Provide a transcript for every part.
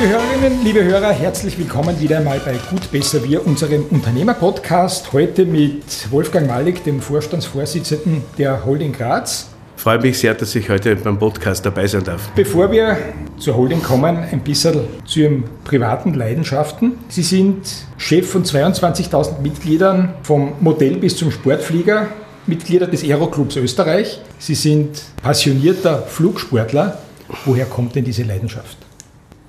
Liebe Hörerinnen, liebe Hörer, herzlich willkommen wieder einmal bei Gut Besser Wir, unserem Unternehmerpodcast. Heute mit Wolfgang Malik, dem Vorstandsvorsitzenden der Holding Graz. Freue mich sehr, dass ich heute beim Podcast dabei sein darf. Bevor wir zur Holding kommen, ein bisschen zu Ihren privaten Leidenschaften. Sie sind Chef von 22.000 Mitgliedern, vom Modell bis zum Sportflieger, Mitglieder des Aeroclubs Österreich. Sie sind passionierter Flugsportler. Woher kommt denn diese Leidenschaft?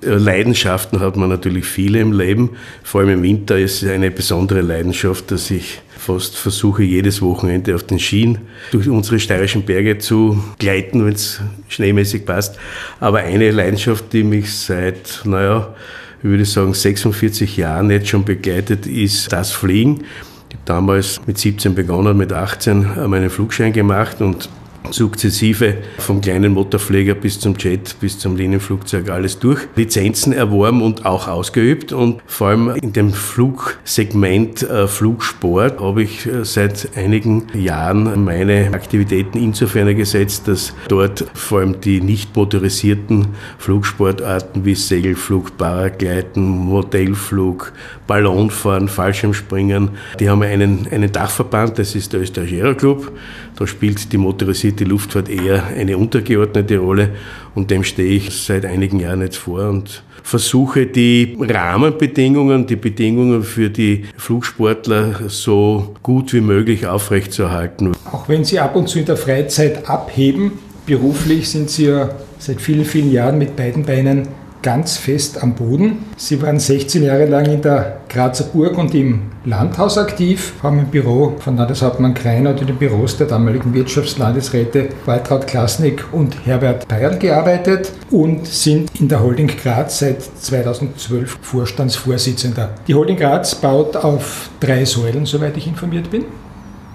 Äh, Leidenschaften hat man natürlich viele im Leben. Vor allem im Winter ist es eine besondere Leidenschaft, dass ich fast versuche, jedes Wochenende auf den Skien durch unsere steirischen Berge zu gleiten, wenn es schneemäßig passt. Aber eine Leidenschaft, die mich seit, naja, ich würde sagen, 46 Jahren jetzt schon begleitet, ist das Fliegen. Ich habe damals mit 17 begonnen, mit 18 meinen Flugschein gemacht und sukzessive vom kleinen Motorpfleger bis zum Jet, bis zum Linienflugzeug alles durch. Lizenzen erworben und auch ausgeübt und vor allem in dem Flugsegment äh, Flugsport habe ich äh, seit einigen Jahren meine Aktivitäten insofern gesetzt, dass dort vor allem die nicht motorisierten Flugsportarten wie Segelflug, Paragleiten, Modellflug, Ballonfahren, Fallschirmspringen, die haben einen, einen Dachverband, das ist der Österreichische Aeroclub. Da spielt die motorisierte Luftfahrt eher eine untergeordnete Rolle und dem stehe ich seit einigen Jahren jetzt vor und versuche die Rahmenbedingungen, die Bedingungen für die Flugsportler so gut wie möglich aufrechtzuerhalten. Auch wenn Sie ab und zu in der Freizeit abheben, beruflich sind Sie ja seit vielen, vielen Jahren mit beiden Beinen ganz fest am Boden. Sie waren 16 Jahre lang in der Grazer Burg und im Landhaus aktiv, haben im Büro von Landeshauptmann Kreiner und in den Büros der damaligen Wirtschaftslandesräte Waltraud Klasnik und Herbert Peierl gearbeitet und sind in der Holding Graz seit 2012 Vorstandsvorsitzender. Die Holding Graz baut auf drei Säulen, soweit ich informiert bin.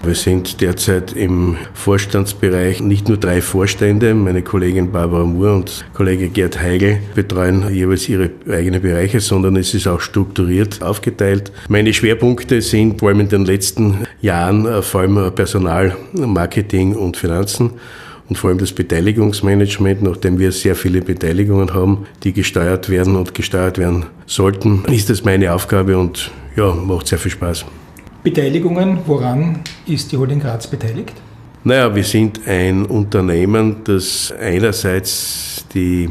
Wir sind derzeit im Vorstandsbereich nicht nur drei Vorstände, meine Kollegin Barbara Moore und Kollege Gerd Heigl betreuen jeweils ihre eigenen Bereiche, sondern es ist auch strukturiert aufgeteilt. Meine Schwerpunkte sind vor allem in den letzten Jahren äh, vor allem Personal, Marketing und Finanzen und vor allem das Beteiligungsmanagement, nachdem wir sehr viele Beteiligungen haben, die gesteuert werden und gesteuert werden sollten, ist das meine Aufgabe und ja, macht sehr viel Spaß. Beteiligungen, woran ist die Holding Graz beteiligt? Naja, wir sind ein Unternehmen, das einerseits die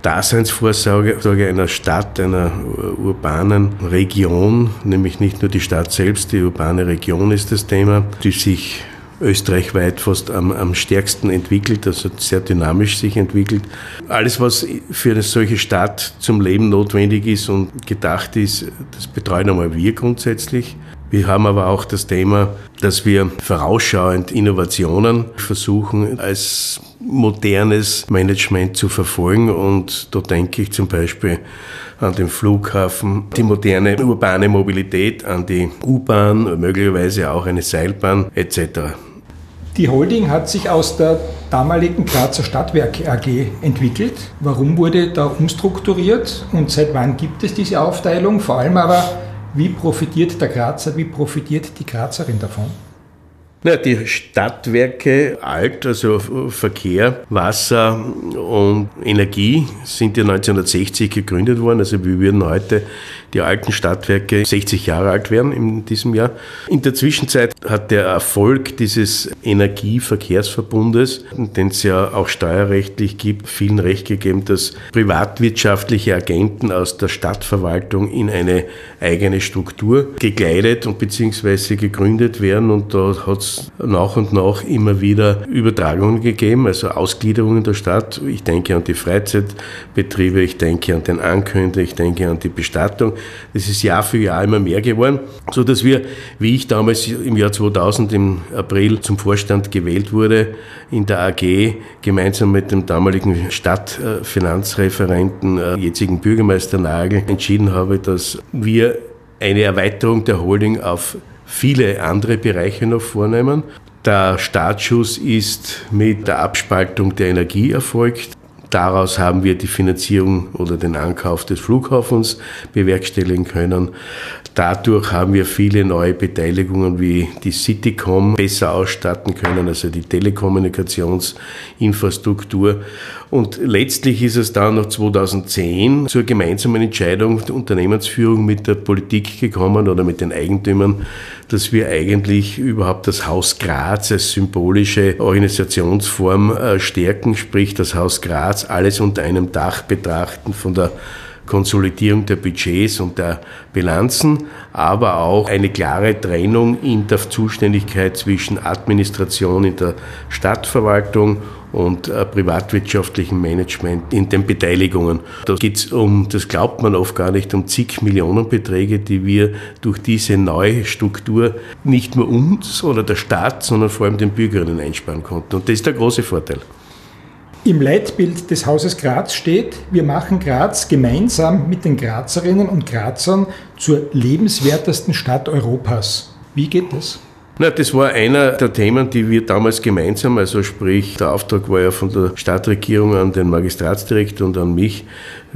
Daseinsvorsorge einer Stadt, einer urbanen Region, nämlich nicht nur die Stadt selbst, die urbane Region ist das Thema, die sich österreichweit fast am, am stärksten entwickelt, also sehr dynamisch sich entwickelt. Alles, was für eine solche Stadt zum Leben notwendig ist und gedacht ist, das betreuen einmal wir grundsätzlich. Wir haben aber auch das Thema, dass wir vorausschauend Innovationen versuchen als modernes Management zu verfolgen. Und da denke ich zum Beispiel an den Flughafen, die moderne urbane Mobilität, an die U-Bahn, möglicherweise auch eine Seilbahn etc. Die Holding hat sich aus der damaligen Grazer Stadtwerke AG entwickelt. Warum wurde da umstrukturiert und seit wann gibt es diese Aufteilung? Vor allem aber, wie profitiert der Grazer, wie profitiert die Grazerin davon? Na, die Stadtwerke Alt, also Verkehr, Wasser und Energie, sind ja 1960 gegründet worden. Also wir würden heute die alten Stadtwerke 60 Jahre alt werden in diesem Jahr. In der Zwischenzeit hat der Erfolg dieses Energieverkehrsverbundes, den es ja auch steuerrechtlich gibt, vielen recht gegeben, dass privatwirtschaftliche Agenten aus der Stadtverwaltung in eine eigene Struktur gegleitet und beziehungsweise gegründet werden. Und da hat es nach und nach immer wieder Übertragungen gegeben, also Ausgliederungen der Stadt. Ich denke an die Freizeitbetriebe, ich denke an den Ankündiger, ich denke an die Bestattung. Das ist Jahr für Jahr immer mehr geworden, so dass wir, wie ich damals im Jahr 2000 im April zum Vorstand gewählt wurde, in der AG gemeinsam mit dem damaligen Stadtfinanzreferenten, äh, jetzigen Bürgermeister Nagel, entschieden habe, dass wir eine Erweiterung der Holding auf viele andere Bereiche noch vornehmen. Der Startschuss ist mit der Abspaltung der Energie erfolgt. Daraus haben wir die Finanzierung oder den Ankauf des Flughafens bewerkstelligen können. Dadurch haben wir viele neue Beteiligungen wie die Citycom besser ausstatten können, also die Telekommunikationsinfrastruktur. Und letztlich ist es dann noch 2010 zur gemeinsamen Entscheidung der Unternehmensführung mit der Politik gekommen oder mit den Eigentümern, dass wir eigentlich überhaupt das Haus Graz als symbolische Organisationsform äh, stärken, sprich das Haus Graz alles unter einem Dach betrachten von der Konsolidierung der Budgets und der Bilanzen, aber auch eine klare Trennung in der Zuständigkeit zwischen Administration in der Stadtverwaltung und äh, privatwirtschaftlichem Management in den Beteiligungen. Da geht es um, das glaubt man oft gar nicht, um zig Millionen Beträge, die wir durch diese neue Struktur nicht nur uns oder der Staat, sondern vor allem den Bürgerinnen einsparen konnten. Und das ist der große Vorteil. Im Leitbild des Hauses Graz steht, wir machen Graz gemeinsam mit den Grazerinnen und Grazern zur lebenswertesten Stadt Europas. Wie geht das? Na, das war einer der Themen, die wir damals gemeinsam, also sprich, der Auftrag war ja von der Stadtregierung an den Magistratsdirektor und an mich,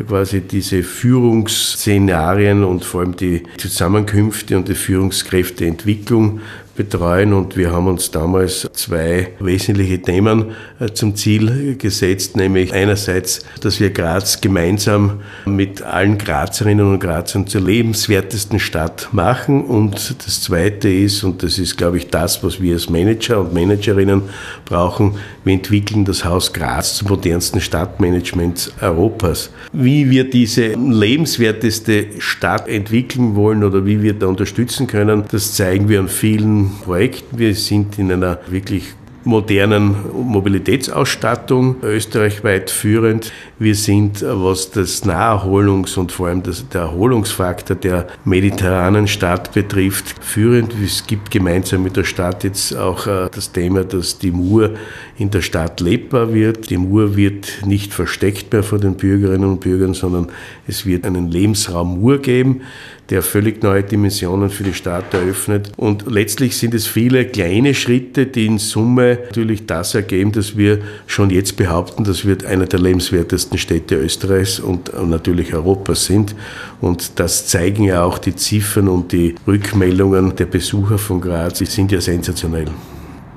quasi diese Führungsszenarien und vor allem die Zusammenkünfte und die Führungskräfteentwicklung betreuen. Und wir haben uns damals zwei wesentliche Themen äh, zum Ziel gesetzt, nämlich einerseits, dass wir Graz gemeinsam mit allen Grazerinnen und Grazern zur lebenswertesten Stadt machen. Und das zweite ist, und das ist, glaube ich, das, was wir als Manager und Managerinnen brauchen, wir entwickeln das Haus Graz zum modernsten Stadtmanagement Europas. Wie wir diese lebenswerteste Stadt entwickeln wollen oder wie wir da unterstützen können, das zeigen wir an vielen Projekt. Wir sind in einer wirklich modernen Mobilitätsausstattung österreichweit führend. Wir sind, was das Naherholungs- und vor allem das, der Erholungsfaktor der mediterranen Stadt betrifft, führend. Es gibt gemeinsam mit der Stadt jetzt auch äh, das Thema, dass die Mur in der Stadt lebbar wird. Die Mur wird nicht versteckt mehr vor den Bürgerinnen und Bürgern, sondern es wird einen Lebensraum Mur geben der völlig neue Dimensionen für die Stadt eröffnet. Und letztlich sind es viele kleine Schritte, die in Summe natürlich das ergeben, dass wir schon jetzt behaupten, dass wir einer der lebenswertesten Städte Österreichs und natürlich Europas sind. Und das zeigen ja auch die Ziffern und die Rückmeldungen der Besucher von Graz, die sind ja sensationell.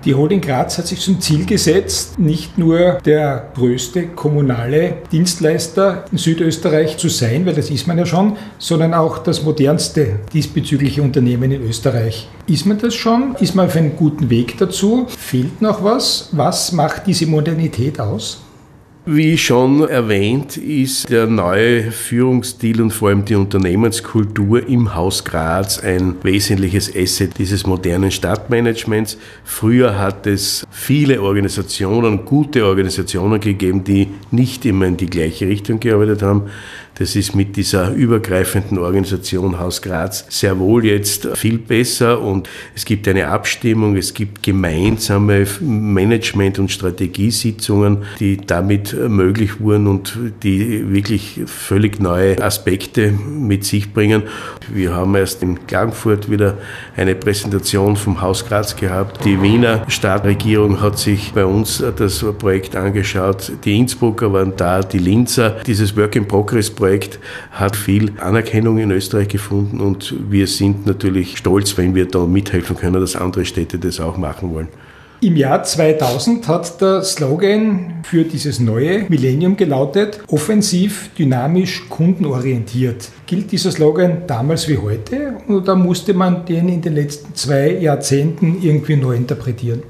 Die Holding Graz hat sich zum Ziel gesetzt, nicht nur der größte kommunale Dienstleister in Südösterreich zu sein, weil das ist man ja schon, sondern auch das modernste diesbezügliche Unternehmen in Österreich. Ist man das schon? Ist man auf einem guten Weg dazu? Fehlt noch was? Was macht diese Modernität aus? Wie schon erwähnt, ist der neue Führungsstil und vor allem die Unternehmenskultur im Haus Graz ein wesentliches Asset dieses modernen Stadtmanagements. Früher hat es viele Organisationen, gute Organisationen gegeben, die nicht immer in die gleiche Richtung gearbeitet haben. Das ist mit dieser übergreifenden Organisation Haus Graz sehr wohl jetzt viel besser und es gibt eine Abstimmung, es gibt gemeinsame Management- und Strategiesitzungen, die damit möglich wurden und die wirklich völlig neue Aspekte mit sich bringen. Wir haben erst in Klagenfurt wieder eine Präsentation vom Haus Graz gehabt. Die Wiener Stadtregierung hat sich bei uns das Projekt angeschaut. Die Innsbrucker waren da, die Linzer. Dieses Work in Progress Projekt hat viel Anerkennung in Österreich gefunden und wir sind natürlich stolz, wenn wir da mithelfen können, dass andere Städte das auch machen wollen. Im Jahr 2000 hat der Slogan für dieses neue Millennium gelautet, offensiv, dynamisch, kundenorientiert. Gilt dieser Slogan damals wie heute oder musste man den in den letzten zwei Jahrzehnten irgendwie neu interpretieren?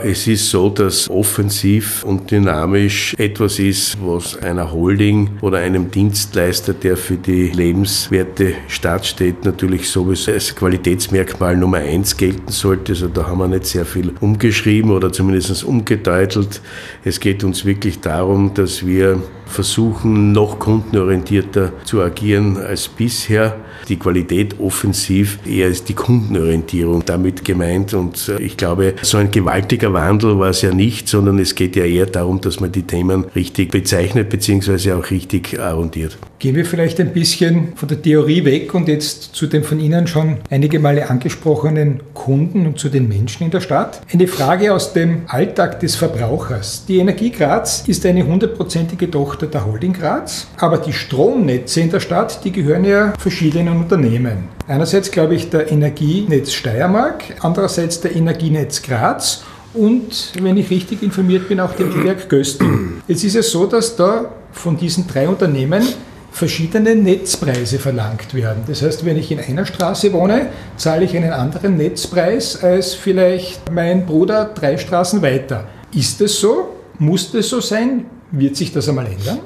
Es ist so, dass offensiv und dynamisch etwas ist, was einer Holding oder einem Dienstleister, der für die lebenswerte Stadt steht, natürlich sowieso als Qualitätsmerkmal Nummer eins gelten sollte. Also da haben wir nicht sehr viel umgeschrieben oder zumindest umgedeutelt. Es geht uns wirklich darum, dass wir versuchen, noch kundenorientierter zu agieren als bisher. Die Qualität offensiv eher ist die Kundenorientierung damit gemeint. Und äh, ich glaube, so ein gewaltiger Wandel war es ja nicht, sondern es geht ja eher darum, dass man die Themen richtig bezeichnet bzw. auch richtig arrondiert. Gehen wir vielleicht ein bisschen von der Theorie weg und jetzt zu den von Ihnen schon einige Male angesprochenen Kunden und zu den Menschen in der Stadt. Eine Frage aus dem Alltag des Verbrauchers. Die Energie Graz ist eine hundertprozentige Tochter der Holding Graz, aber die Stromnetze in der Stadt, die gehören ja verschiedenen Unternehmen. Einerseits glaube ich der Energienetz Steiermark, andererseits der Energienetz Graz und, wenn ich richtig informiert bin, auch dem Werk Gösting. Jetzt ist es so, dass da von diesen drei Unternehmen verschiedene Netzpreise verlangt werden. Das heißt, wenn ich in einer Straße wohne, zahle ich einen anderen Netzpreis als vielleicht mein Bruder drei Straßen weiter. Ist es so? Muss das so sein? Wird sich das einmal ändern?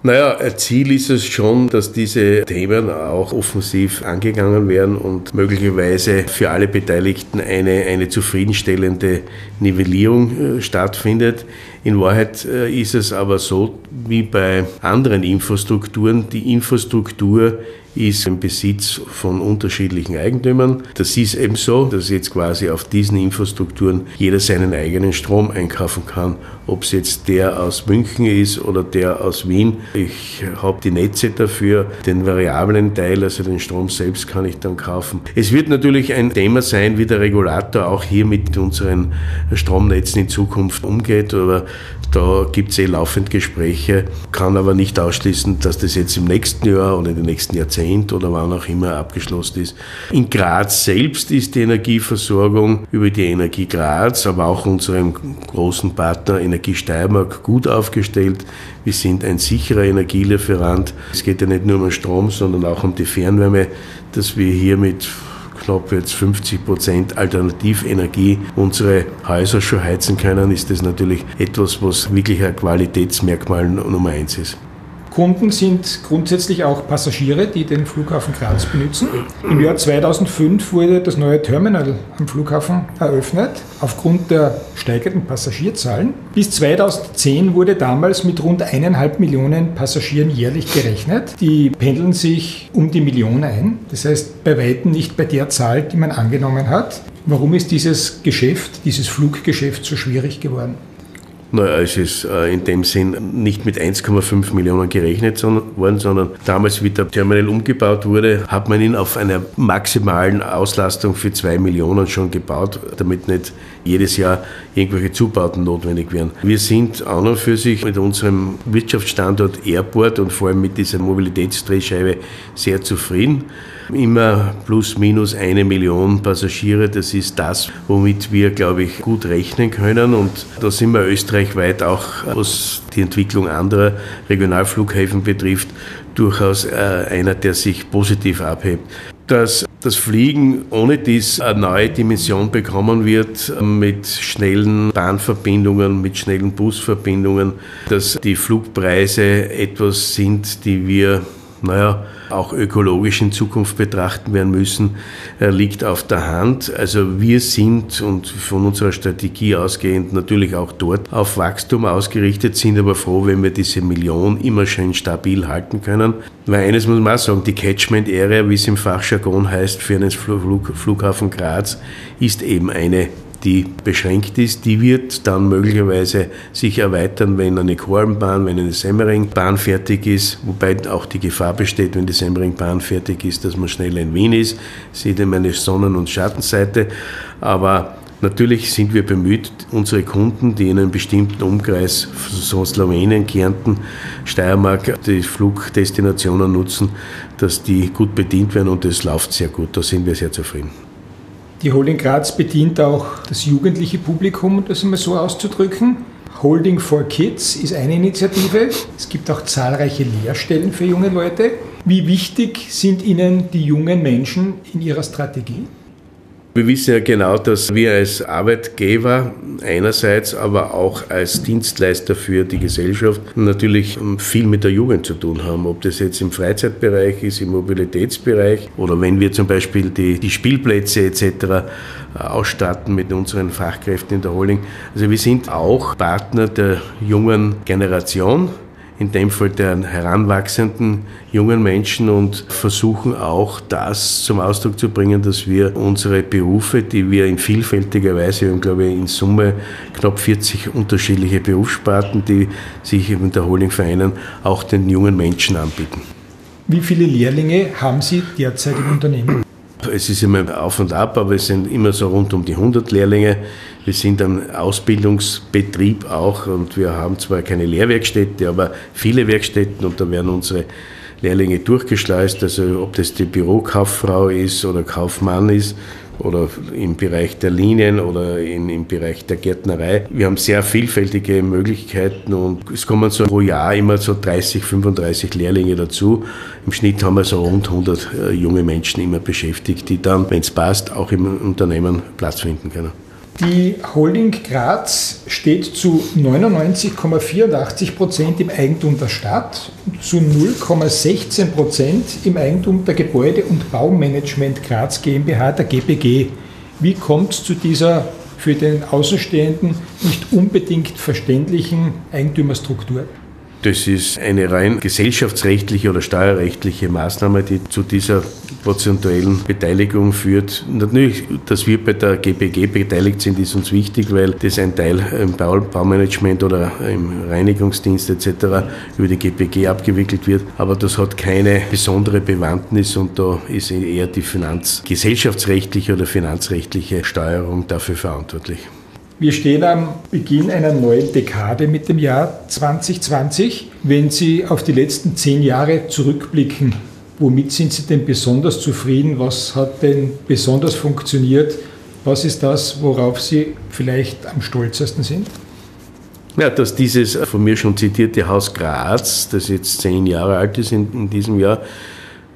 Naja, Ziel ist es schon, dass diese Themen auch offensiv angegangen werden und möglicherweise für alle Beteiligten eine, eine zufriedenstellende Nivellierung äh, stattfindet. In Wahrheit äh, ist es aber so, wie bei anderen Infrastrukturen, die Infrastruktur ist im Besitz von unterschiedlichen Eigentümern. Das ist eben so, dass jetzt quasi auf diesen Infrastrukturen jeder seinen eigenen Strom einkaufen kann. Ob es jetzt der aus München ist oder der aus Wien. Ich habe die Netze dafür. Den variablen Teil, also den Strom selbst, kann ich dann kaufen. Es wird natürlich ein Thema sein, wie der Regulator auch hier mit unseren Stromnetzen in Zukunft umgeht. Aber da gibt es eh laufend Gespräche, kann aber nicht ausschließen, dass das jetzt im nächsten Jahr oder in den nächsten Jahrzehnt oder wann auch immer abgeschlossen ist. In Graz selbst ist die Energieversorgung über die Energie Graz, aber auch unserem großen Partner Energie Steiermark gut aufgestellt. Wir sind ein sicherer Energielieferant. Es geht ja nicht nur um Strom, sondern auch um die Fernwärme, dass wir hier mit knapp jetzt 50 Prozent Alternativenergie unsere Häuser schon heizen können, ist das natürlich etwas, was wirklich ein Qualitätsmerkmal Nummer eins ist. Kunden sind grundsätzlich auch Passagiere, die den Flughafen Graz benutzen. Im Jahr 2005 wurde das neue Terminal am Flughafen eröffnet, aufgrund der steigenden Passagierzahlen. Bis 2010 wurde damals mit rund eineinhalb Millionen Passagieren jährlich gerechnet. Die pendeln sich um die Million ein, das heißt bei weitem nicht bei der Zahl, die man angenommen hat. Warum ist dieses Geschäft, dieses Fluggeschäft so schwierig geworden? Naja, es ist äh, in dem Sinn nicht mit 1,5 Millionen gerechnet worden, sondern damals, wie der Terminal umgebaut wurde, hat man ihn auf einer maximalen Auslastung für 2 Millionen schon gebaut, damit nicht jedes Jahr irgendwelche Zubauten notwendig wären. Wir sind an und für sich mit unserem Wirtschaftsstandort Airport und vor allem mit dieser Mobilitätsdrehscheibe sehr zufrieden. Immer plus minus eine Million Passagiere, das ist das, womit wir, glaube ich, gut rechnen können. Und da sind wir österreichweit auch, was die Entwicklung anderer Regionalflughäfen betrifft, durchaus äh, einer, der sich positiv abhebt. Dass das Fliegen ohne dies eine neue Dimension bekommen wird mit schnellen Bahnverbindungen, mit schnellen Busverbindungen, dass die Flugpreise etwas sind, die wir naja, auch ökologisch in Zukunft betrachten werden müssen, äh, liegt auf der Hand. Also wir sind und von unserer Strategie ausgehend natürlich auch dort auf Wachstum ausgerichtet, sind aber froh, wenn wir diese Million immer schön stabil halten können. Weil eines muss man auch sagen, die Catchment Area, wie es im Fachjargon heißt, für einen Flug, Flughafen Graz, ist eben eine die beschränkt ist, die wird dann möglicherweise sich erweitern, wenn eine Kornbahn, wenn eine Semmeringbahn fertig ist, wobei auch die Gefahr besteht, wenn die Semmeringbahn fertig ist, dass man schnell in Wien ist, sieht immer eine Sonnen- und Schattenseite, aber Natürlich sind wir bemüht, unsere Kunden, die in einem bestimmten Umkreis, so Slowenien, Kärnten, Steiermark, die Flugdestinationen nutzen, dass die gut bedient werden und das läuft sehr gut. Da sind wir sehr zufrieden. Die Holding Graz bedient auch das jugendliche Publikum, um das einmal so auszudrücken. Holding for Kids ist eine Initiative. Es gibt auch zahlreiche Lehrstellen für junge Leute. Wie wichtig sind Ihnen die jungen Menschen in Ihrer Strategie? Wir wissen ja genau, dass wir als Arbeitgeber einerseits, aber auch als Dienstleister für die Gesellschaft natürlich viel mit der Jugend zu tun haben. Ob das jetzt im Freizeitbereich ist, im Mobilitätsbereich oder wenn wir zum Beispiel die, die Spielplätze etc. ausstatten mit unseren Fachkräften in der Holding. Also wir sind auch Partner der jungen Generation in dem Fall der heranwachsenden jungen Menschen und versuchen auch das zum Ausdruck zu bringen, dass wir unsere Berufe, die wir in vielfältiger Weise, wir haben glaube ich in Summe knapp 40 unterschiedliche Berufssparten, die sich in der Holding vereinen, auch den jungen Menschen anbieten. Wie viele Lehrlinge haben Sie derzeit im Unternehmen? Es ist immer auf und ab, aber es sind immer so rund um die 100 Lehrlinge. Wir sind ein Ausbildungsbetrieb auch und wir haben zwar keine Lehrwerkstätte, aber viele Werkstätten und da werden unsere Lehrlinge durchgeschleust. Also ob das die Bürokauffrau ist oder Kaufmann ist, oder im Bereich der Linien oder in, im Bereich der Gärtnerei. Wir haben sehr vielfältige Möglichkeiten und es kommen so pro Jahr immer so 30, 35 Lehrlinge dazu. Im Schnitt haben wir so rund 100 äh, junge Menschen immer beschäftigt, die dann, wenn es passt, auch im Unternehmen Platz finden können. Die Holding Graz steht zu 99,84 Prozent im Eigentum der Stadt, zu 0,16 Prozent im Eigentum der Gebäude- und Baumanagement Graz GmbH, der GPG. Wie kommt es zu dieser für den Außenstehenden nicht unbedingt verständlichen Eigentümerstruktur? Das ist eine rein gesellschaftsrechtliche oder steuerrechtliche Maßnahme, die zu dieser prozentuellen Beteiligung führt. Natürlich, dass wir bei der GPG beteiligt sind, ist uns wichtig, weil das ein Teil im Baumanagement oder im Reinigungsdienst etc. über die GPG abgewickelt wird. Aber das hat keine besondere Bewandtnis und da ist eher die finanzgesellschaftsrechtliche oder finanzrechtliche Steuerung dafür verantwortlich. Wir stehen am Beginn einer neuen Dekade mit dem Jahr 2020. Wenn Sie auf die letzten zehn Jahre zurückblicken, womit sind Sie denn besonders zufrieden? Was hat denn besonders funktioniert? Was ist das, worauf Sie vielleicht am stolzesten sind? Ja, dass dieses von mir schon zitierte Haus Graz, das jetzt zehn Jahre alt ist in, in diesem Jahr,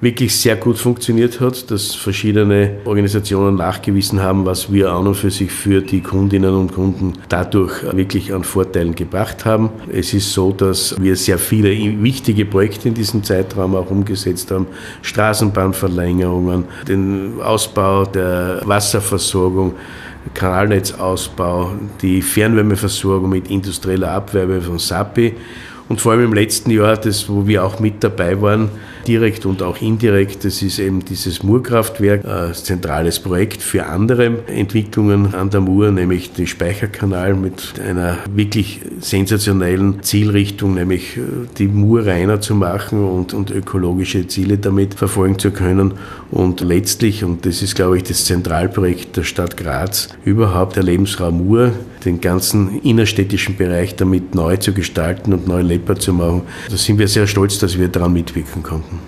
wirklich sehr gut funktioniert hat, dass verschiedene Organisationen nachgewiesen haben, was wir an und für sich für die Kundinnen und Kunden dadurch wirklich an Vorteilen gebracht haben. Es ist so, dass wir sehr viele wichtige Projekte in diesem Zeitraum auch umgesetzt haben. Straßenbahnverlängerungen, den Ausbau der Wasserversorgung, Kanalnetzausbau, die Fernwärmeversorgung mit industrieller Abwärme von SAPI und vor allem im letzten Jahr, das, wo wir auch mit dabei waren, direkt und auch indirekt, das ist eben dieses Murkraftwerk, ein zentrales Projekt für andere Entwicklungen an der Mur, nämlich den Speicherkanal mit einer wirklich sensationellen Zielrichtung, nämlich äh, die Mur reiner zu machen und, und ökologische Ziele damit verfolgen zu können. Und letztlich, und das ist, glaube ich, das Zentralprojekt der Stadt Graz, überhaupt der Lebensraum Mur, den ganzen innerstädtischen Bereich damit neu zu gestalten und neu lebbar zu machen. Da sind wir sehr stolz, dass wir daran mitwirken konnten.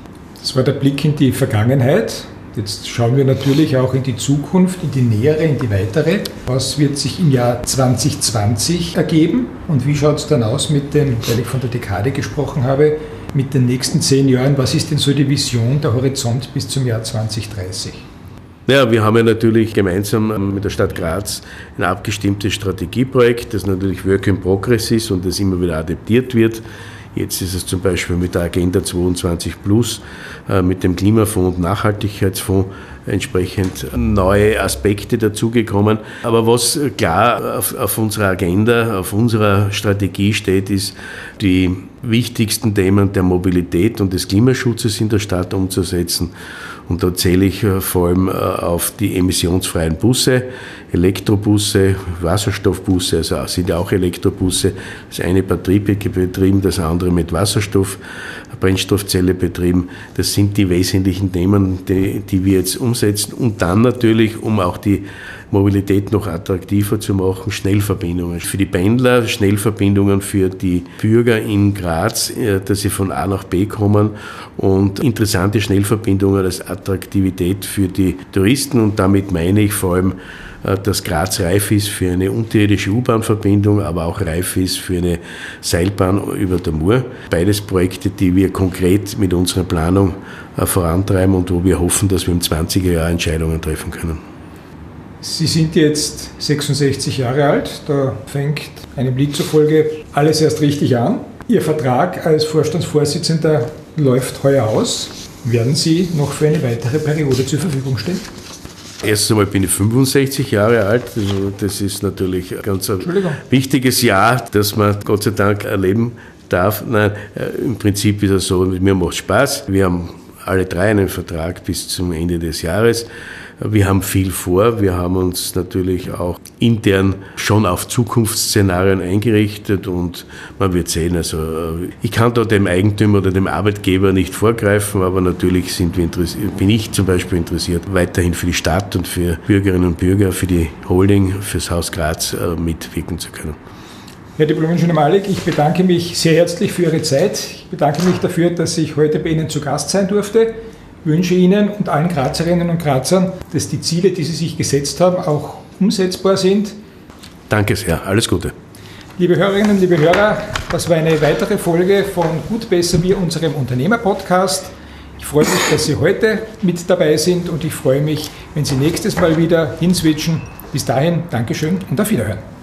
Das war der Blick in die Vergangenheit. Jetzt schauen wir natürlich auch in die Zukunft, in die nähere, in die weitere. Was wird sich im Jahr 2020 ergeben und wie schaut es dann aus mit dem, weil ich von der Dekade gesprochen habe, mit den nächsten zehn Jahren? Was ist denn so die Vision, der Horizont bis zum Jahr 2030? Ja, wir haben ja natürlich gemeinsam mit der Stadt Graz ein abgestimmtes Strategieprojekt, das natürlich Work in Progress ist und das immer wieder adaptiert wird. Jetzt ist es zum Beispiel mit der Agenda 22 Plus, äh, mit dem Klimafonds und Nachhaltigkeitsfonds entsprechend neue Aspekte dazugekommen. Aber was klar auf, auf unserer Agenda, auf unserer Strategie steht, ist die wichtigsten Themen der Mobilität und des Klimaschutzes in der Stadt umzusetzen. Und da zähle ich äh, vor allem äh, auf die emissionsfreien Busse, Elektrobusse, Wasserstoffbusse, also sind ja auch Elektrobusse. Das eine batteriebetrieben, betrieben, das andere mit Wasserstoff, Brennstoffzelle betrieben. Das sind die wesentlichen Themen, die, die wir jetzt umsetzen. Und dann natürlich, um auch die Mobilität noch attraktiver zu machen, Schnellverbindungen für die Pendler, Schnellverbindungen für die Bürger in Graz, äh, dass sie von A nach B kommen und interessante Schnellverbindungen als Attraktivität für die Touristen und damit meine ich vor allem dass Graz reif ist für eine unterirdische U-Bahn-Verbindung, aber auch reif ist für eine Seilbahn über der Mur. Beides Projekte, die wir konkret mit unserer Planung äh, vorantreiben und wo wir hoffen, dass wir im 20er Jahr Entscheidungen treffen können. Sie sind jetzt 66 Jahre alt, da fängt einem Lied zufolge alles erst richtig an. Ihr Vertrag als Vorstandsvorsitzender läuft heuer aus. Werden Sie noch für eine weitere Periode zur Verfügung stehen? Erstens einmal bin ich 65 Jahre alt. Also das ist natürlich ein ganz wichtiges Jahr, das man Gott sei Dank erleben darf. Nein, äh, im Prinzip ist es so, mir macht Spaß. Wir haben alle drei einen Vertrag bis zum Ende des Jahres. Wir haben viel vor. Wir haben uns natürlich auch intern schon auf Zukunftsszenarien eingerichtet und man wird sehen. Also ich kann da dem Eigentümer oder dem Arbeitgeber nicht vorgreifen, aber natürlich sind wir bin ich zum Beispiel interessiert, weiterhin für die Stadt und für Bürgerinnen und Bürger, für die Holding, fürs Haus Graz äh, mitwirken zu können. Herr Diplom-Ingenieur Malik, ich bedanke mich sehr herzlich für Ihre Zeit. Ich bedanke mich dafür, dass ich heute bei Ihnen zu Gast sein durfte wünsche Ihnen und allen Grazerinnen und Grazern, dass die Ziele, die Sie sich gesetzt haben, auch umsetzbar sind. Danke sehr, alles Gute. Liebe Hörerinnen, liebe Hörer, das war eine weitere Folge von Gut Besser Wir, unserem Unternehmer-Podcast. Ich freue mich, dass Sie heute mit dabei sind und ich freue mich, wenn Sie nächstes Mal wieder hinswitchen. Bis dahin, Dankeschön und auf Wiederhören.